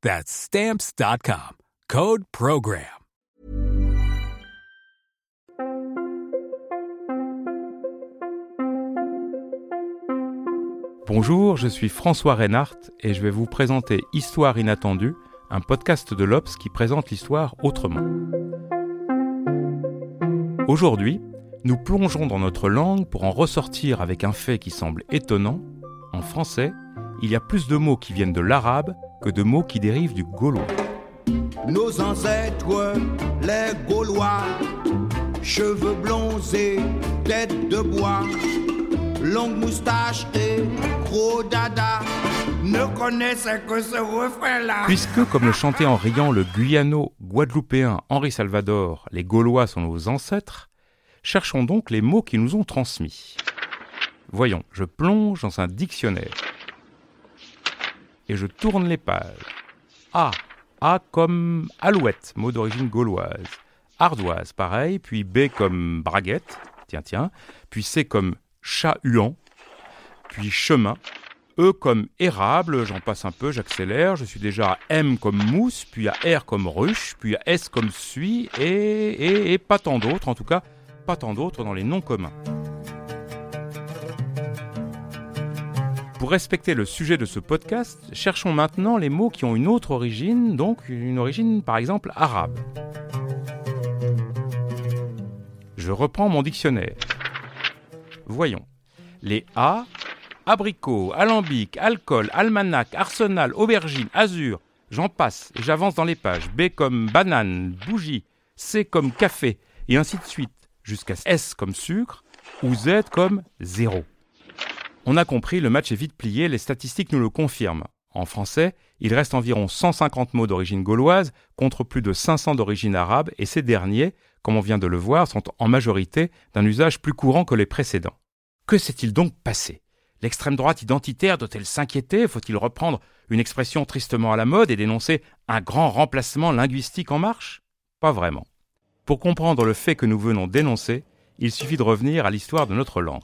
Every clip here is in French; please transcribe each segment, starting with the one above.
That's Stamps.com. Code Program. Bonjour, je suis François Reinhardt et je vais vous présenter Histoire inattendue, un podcast de l'Obs qui présente l'histoire autrement. Aujourd'hui, nous plongeons dans notre langue pour en ressortir avec un fait qui semble étonnant. En français, il y a plus de mots qui viennent de l'arabe que de mots qui dérivent du gaulois. Nos ancêtres, les Gaulois, cheveux blonds et tête de bois, longue moustache et gros dada, ne connaissaient que ce refrain-là. Puisque, comme le chantait en riant le guyano-guadeloupéen Henri Salvador, les Gaulois sont nos ancêtres, cherchons donc les mots qui nous ont transmis. Voyons, je plonge dans un dictionnaire et je tourne les pages. A. A comme alouette, mot d'origine gauloise. Ardoise, pareil, puis B comme braguette, tiens, tiens, puis C comme chat-huant, puis chemin, E comme érable, j'en passe un peu, j'accélère, je suis déjà à M comme mousse, puis à R comme ruche, puis à S comme suie, et, et, et pas tant d'autres, en tout cas, pas tant d'autres dans les noms communs. Pour respecter le sujet de ce podcast, cherchons maintenant les mots qui ont une autre origine, donc une origine par exemple arabe. Je reprends mon dictionnaire. Voyons. Les A, abricot, alambic, alcool, almanach, arsenal, aubergine, azur, j'en passe et j'avance dans les pages. B comme banane, bougie, C comme café, et ainsi de suite, jusqu'à S comme sucre, ou Z comme zéro. On a compris, le match est vite plié, les statistiques nous le confirment. En français, il reste environ 150 mots d'origine gauloise contre plus de 500 d'origine arabe et ces derniers, comme on vient de le voir, sont en majorité d'un usage plus courant que les précédents. Que s'est-il donc passé? L'extrême droite identitaire doit-elle s'inquiéter? Faut-il reprendre une expression tristement à la mode et dénoncer un grand remplacement linguistique en marche? Pas vraiment. Pour comprendre le fait que nous venons d'énoncer, il suffit de revenir à l'histoire de notre langue.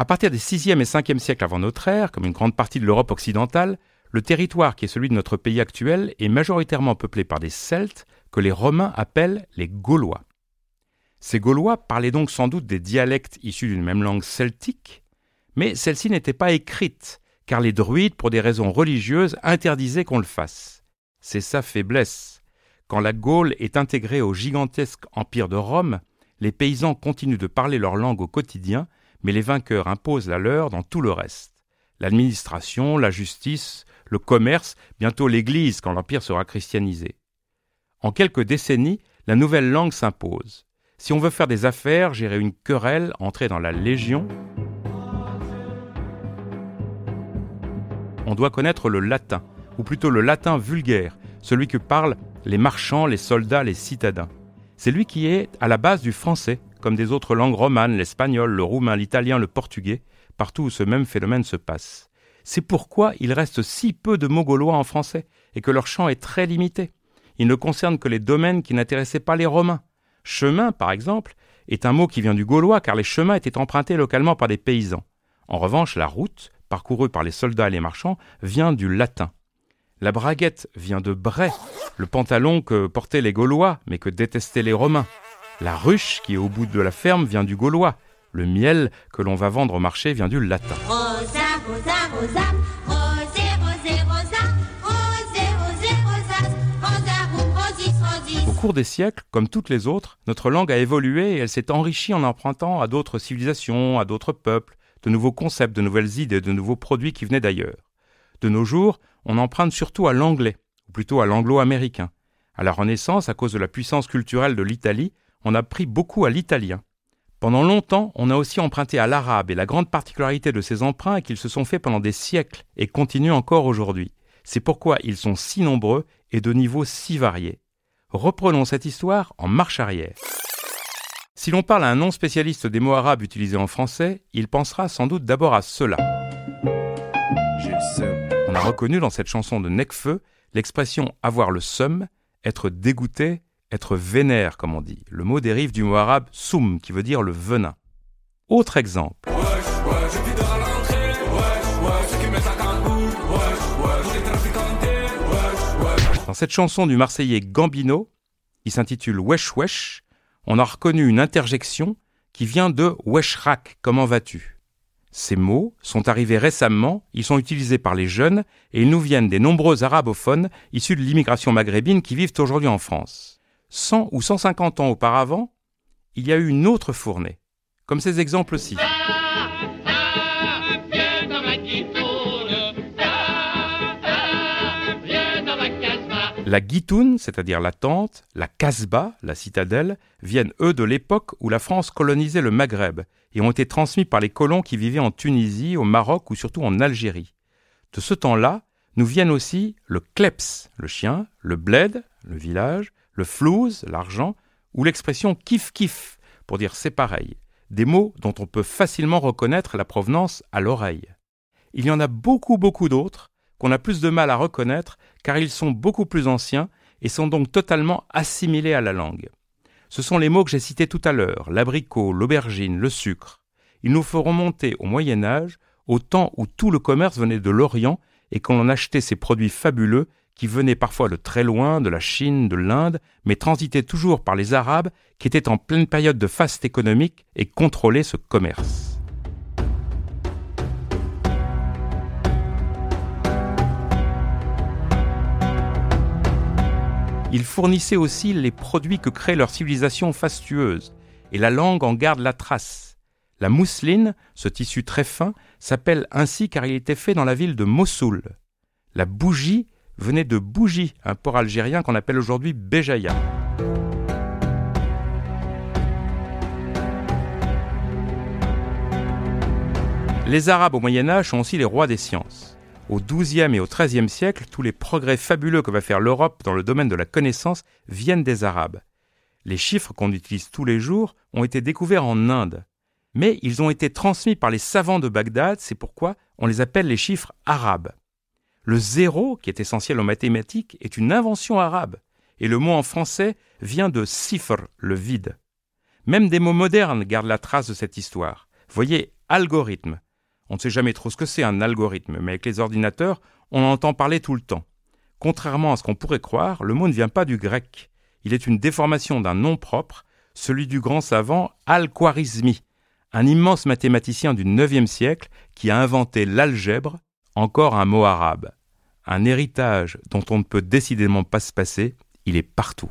À partir des 6e et 5e siècles avant notre ère, comme une grande partie de l'Europe occidentale, le territoire qui est celui de notre pays actuel est majoritairement peuplé par des Celtes que les Romains appellent les Gaulois. Ces Gaulois parlaient donc sans doute des dialectes issus d'une même langue celtique, mais celle-ci n'était pas écrite, car les druides, pour des raisons religieuses, interdisaient qu'on le fasse. C'est sa faiblesse. Quand la Gaule est intégrée au gigantesque empire de Rome, les paysans continuent de parler leur langue au quotidien mais les vainqueurs imposent la leur dans tout le reste. L'administration, la justice, le commerce, bientôt l'Église quand l'Empire sera christianisé. En quelques décennies, la nouvelle langue s'impose. Si on veut faire des affaires, gérer une querelle, entrer dans la Légion, on doit connaître le latin, ou plutôt le latin vulgaire, celui que parlent les marchands, les soldats, les citadins. C'est lui qui est à la base du français, comme des autres langues romanes, l'espagnol, le roumain, l'italien, le portugais, partout où ce même phénomène se passe. C'est pourquoi il reste si peu de mots gaulois en français, et que leur champ est très limité. Il ne concerne que les domaines qui n'intéressaient pas les Romains. Chemin, par exemple, est un mot qui vient du gaulois car les chemins étaient empruntés localement par des paysans. En revanche, la route, parcourue par les soldats et les marchands, vient du latin. La braguette vient de bray, le pantalon que portaient les Gaulois, mais que détestaient les Romains. La ruche qui est au bout de la ferme vient du gaulois. Le miel que l'on va vendre au marché vient du latin. Vous cours des siècles, comme toutes les autres, notre langue a évolué et elle s'est enrichie en empruntant à d'autres civilisations, à d'autres peuples, de nouveaux concepts, de nouvelles idées, de nouveaux produits qui venaient d'ailleurs. De nos jours, on emprunte surtout à l'anglais, ou plutôt à l'anglo-américain. À la Renaissance, à cause de la puissance culturelle de l'Italie, on a pris beaucoup à l'italien. Pendant longtemps, on a aussi emprunté à l'arabe et la grande particularité de ces emprunts est qu'ils se sont faits pendant des siècles et continuent encore aujourd'hui. C'est pourquoi ils sont si nombreux et de niveaux si variés. Reprenons cette histoire en marche arrière. Si l'on parle à un non-spécialiste des mots arabes utilisés en français, il pensera sans doute d'abord à cela. On a reconnu dans cette chanson de Necfeu l'expression avoir le seum, être dégoûté, être vénère, comme on dit. Le mot dérive du mot arabe soum, qui veut dire le venin. Autre exemple. Dans cette chanson du Marseillais Gambino, qui s'intitule Wesh Wesh, on a reconnu une interjection qui vient de Weshrak, comment vas-tu? Ces mots sont arrivés récemment, ils sont utilisés par les jeunes et ils nous viennent des nombreux arabophones issus de l'immigration maghrébine qui vivent aujourd'hui en France. 100 ou 150 ans auparavant, il y a eu une autre fournée, comme ces exemples-ci. La guitoune, c'est-à-dire la tente, la casbah, la citadelle, viennent eux de l'époque où la France colonisait le Maghreb et ont été transmis par les colons qui vivaient en Tunisie, au Maroc ou surtout en Algérie. De ce temps-là, nous viennent aussi le kleps, le chien, le bled, le village, le flouze, l'argent, ou l'expression kif kif, pour dire c'est pareil, des mots dont on peut facilement reconnaître la provenance à l'oreille. Il y en a beaucoup beaucoup d'autres qu'on a plus de mal à reconnaître car ils sont beaucoup plus anciens et sont donc totalement assimilés à la langue. Ce sont les mots que j'ai cités tout à l'heure, l'abricot, l'aubergine, le sucre. Ils nous feront monter au Moyen Âge, au temps où tout le commerce venait de l'Orient et qu'on en achetait ces produits fabuleux qui venaient parfois de très loin, de la Chine, de l'Inde, mais transitaient toujours par les Arabes qui étaient en pleine période de faste économique et contrôlaient ce commerce. Ils fournissaient aussi les produits que crée leur civilisation fastueuse, et la langue en garde la trace. La mousseline, ce tissu très fin, s'appelle ainsi car il était fait dans la ville de Mossoul. La bougie venait de Bougie, un port algérien qu'on appelle aujourd'hui Béjaïa. Les Arabes au Moyen Âge sont aussi les rois des sciences. Au XIIe et au XIIIe siècle, tous les progrès fabuleux que va faire l'Europe dans le domaine de la connaissance viennent des Arabes. Les chiffres qu'on utilise tous les jours ont été découverts en Inde. Mais ils ont été transmis par les savants de Bagdad, c'est pourquoi on les appelle les chiffres arabes. Le zéro, qui est essentiel en mathématiques, est une invention arabe, et le mot en français vient de sifr, le vide. Même des mots modernes gardent la trace de cette histoire. Voyez, algorithme. On ne sait jamais trop ce que c'est un algorithme, mais avec les ordinateurs, on en entend parler tout le temps. Contrairement à ce qu'on pourrait croire, le mot ne vient pas du grec. Il est une déformation d'un nom propre, celui du grand savant Al-Khwarizmi, un immense mathématicien du IXe siècle qui a inventé l'algèbre, encore un mot arabe un héritage dont on ne peut décidément pas se passer, il est partout.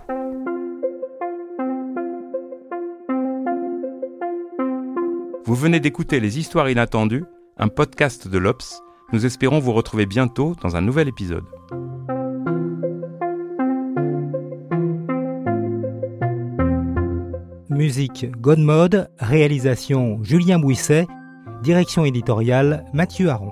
Vous venez d'écouter Les Histoires inattendues, un podcast de l'Obs. Nous espérons vous retrouver bientôt dans un nouvel épisode. Musique Godmode, réalisation Julien Bouisset, direction éditoriale Mathieu Aron.